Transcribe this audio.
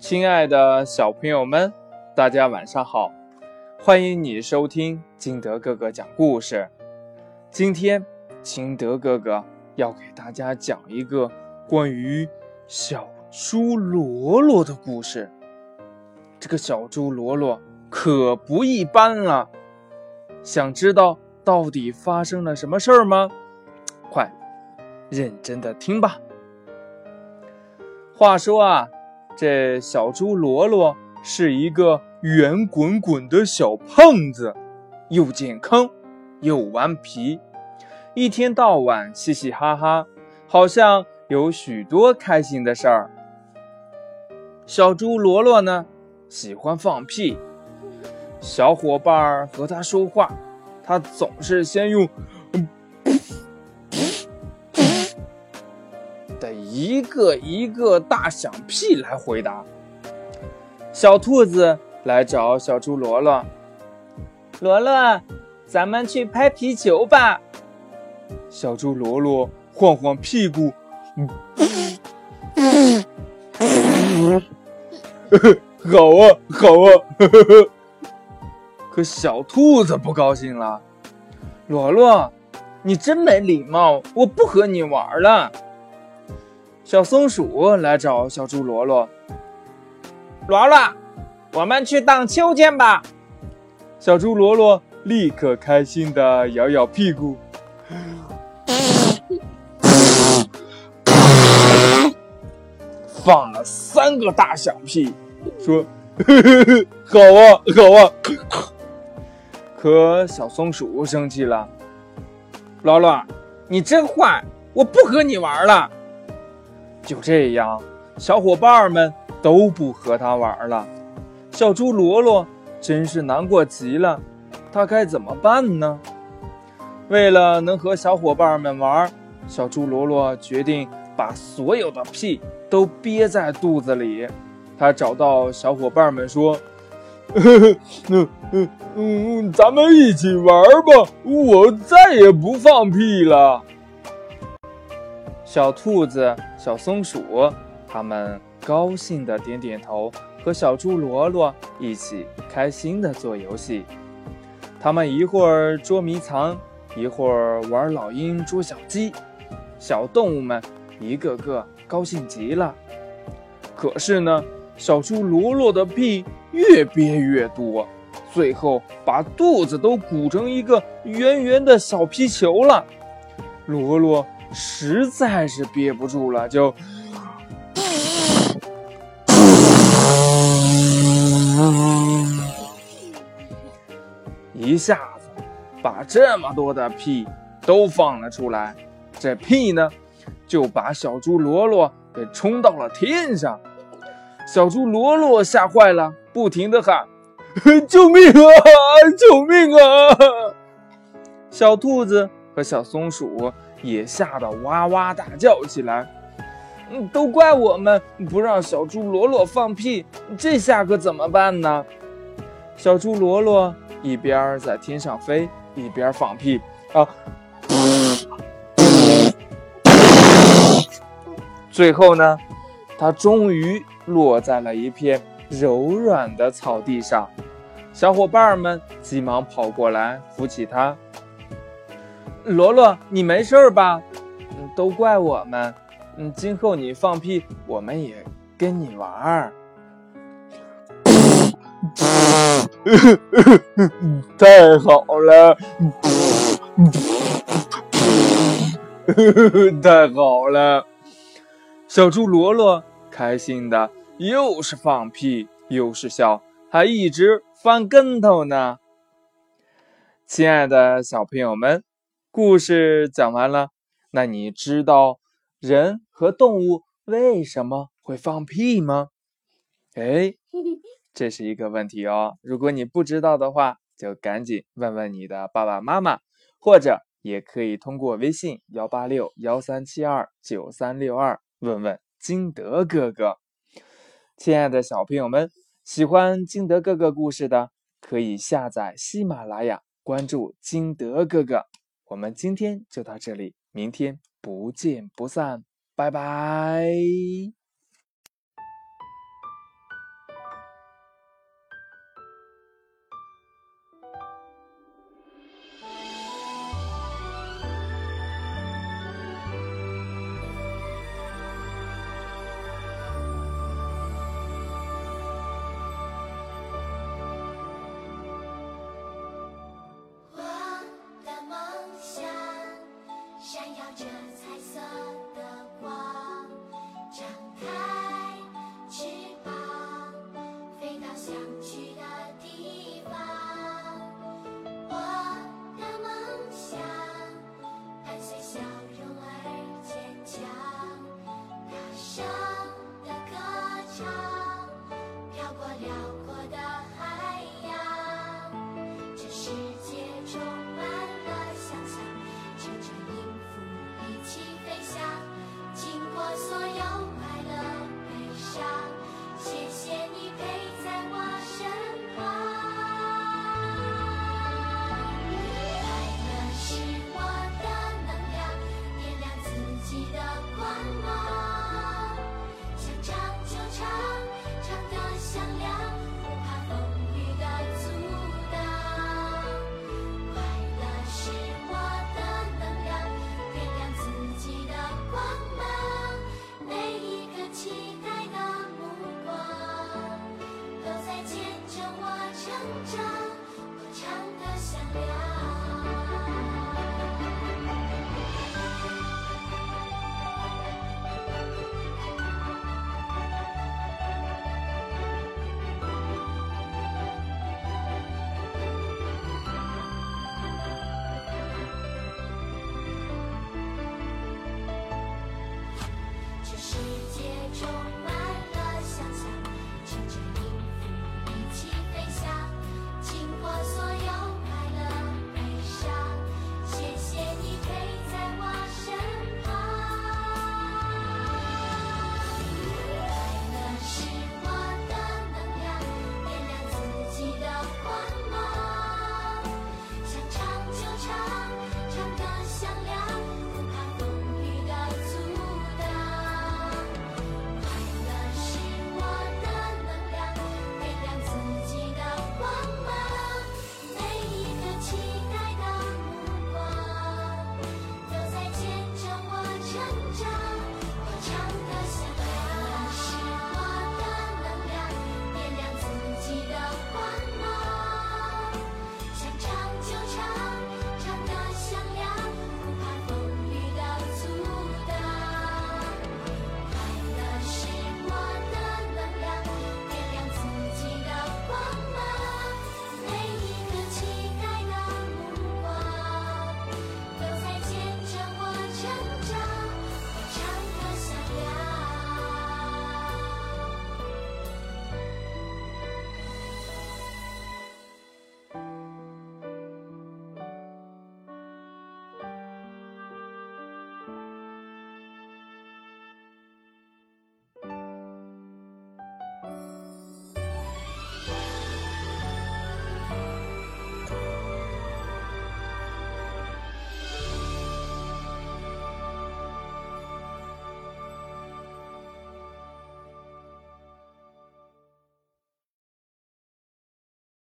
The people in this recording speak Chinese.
亲爱的小朋友们，大家晚上好！欢迎你收听金德哥哥讲故事。今天，金德哥哥要给大家讲一个关于小猪罗罗的故事。这个小猪罗罗可不一般了，想知道到底发生了什么事儿吗？快，认真的听吧。话说啊。这小猪罗罗是一个圆滚滚的小胖子，又健康又顽皮，一天到晚嘻嘻哈哈，好像有许多开心的事儿。小猪罗罗呢，喜欢放屁，小伙伴和他说话，他总是先用。个一个大响屁来回答。小兔子来找小猪罗罗，罗罗，咱们去拍皮球吧。小猪罗罗晃晃屁股，好啊，好啊。呵 呵可小兔子不高兴了，罗罗，你真没礼貌，我不和你玩了。小松鼠来找小猪罗罗，罗罗，我们去荡秋千吧。小猪罗罗立刻开心的摇摇屁股，放了三个大响屁，说：“好啊，好啊。”可小松鼠生气了，罗罗，你真坏，我不和你玩了。就这样，小伙伴们都不和他玩了。小猪罗罗真是难过极了，他该怎么办呢？为了能和小伙伴们玩，小猪罗罗决定把所有的屁都憋在肚子里。他找到小伙伴们说：“嗯嗯嗯，咱们一起玩吧，我再也不放屁了。”小兔子、小松鼠，他们高兴的点点头，和小猪罗罗一起开心的做游戏。他们一会儿捉迷藏，一会儿玩老鹰捉小鸡，小动物们一个个高兴极了。可是呢，小猪罗罗的屁越憋越多，最后把肚子都鼓成一个圆圆的小皮球了。罗罗。实在是憋不住了，就一下子把这么多的屁都放了出来。这屁呢，就把小猪罗罗给冲到了天上。小猪罗罗吓坏了，不停的喊：“救命啊！救命啊！”小兔子和小松鼠。也吓得哇哇大叫起来。嗯，都怪我们不让小猪罗罗放屁，这下可怎么办呢？小猪罗罗一边在天上飞，一边放屁啊。最后呢，它终于落在了一片柔软的草地上。小伙伴们急忙跑过来扶起它。罗罗，你没事吧？嗯，都怪我们。嗯，今后你放屁，我们也跟你玩儿。太好了，太好了！小猪罗罗开心的又是放屁又是笑，还一直翻跟头呢。亲爱的小朋友们。故事讲完了，那你知道人和动物为什么会放屁吗？哎，这是一个问题哦。如果你不知道的话，就赶紧问问你的爸爸妈妈，或者也可以通过微信幺八六幺三七二九三六二问问金德哥哥。亲爱的小朋友们，喜欢金德哥哥故事的，可以下载喜马拉雅，关注金德哥哥。我们今天就到这里，明天不见不散，拜拜。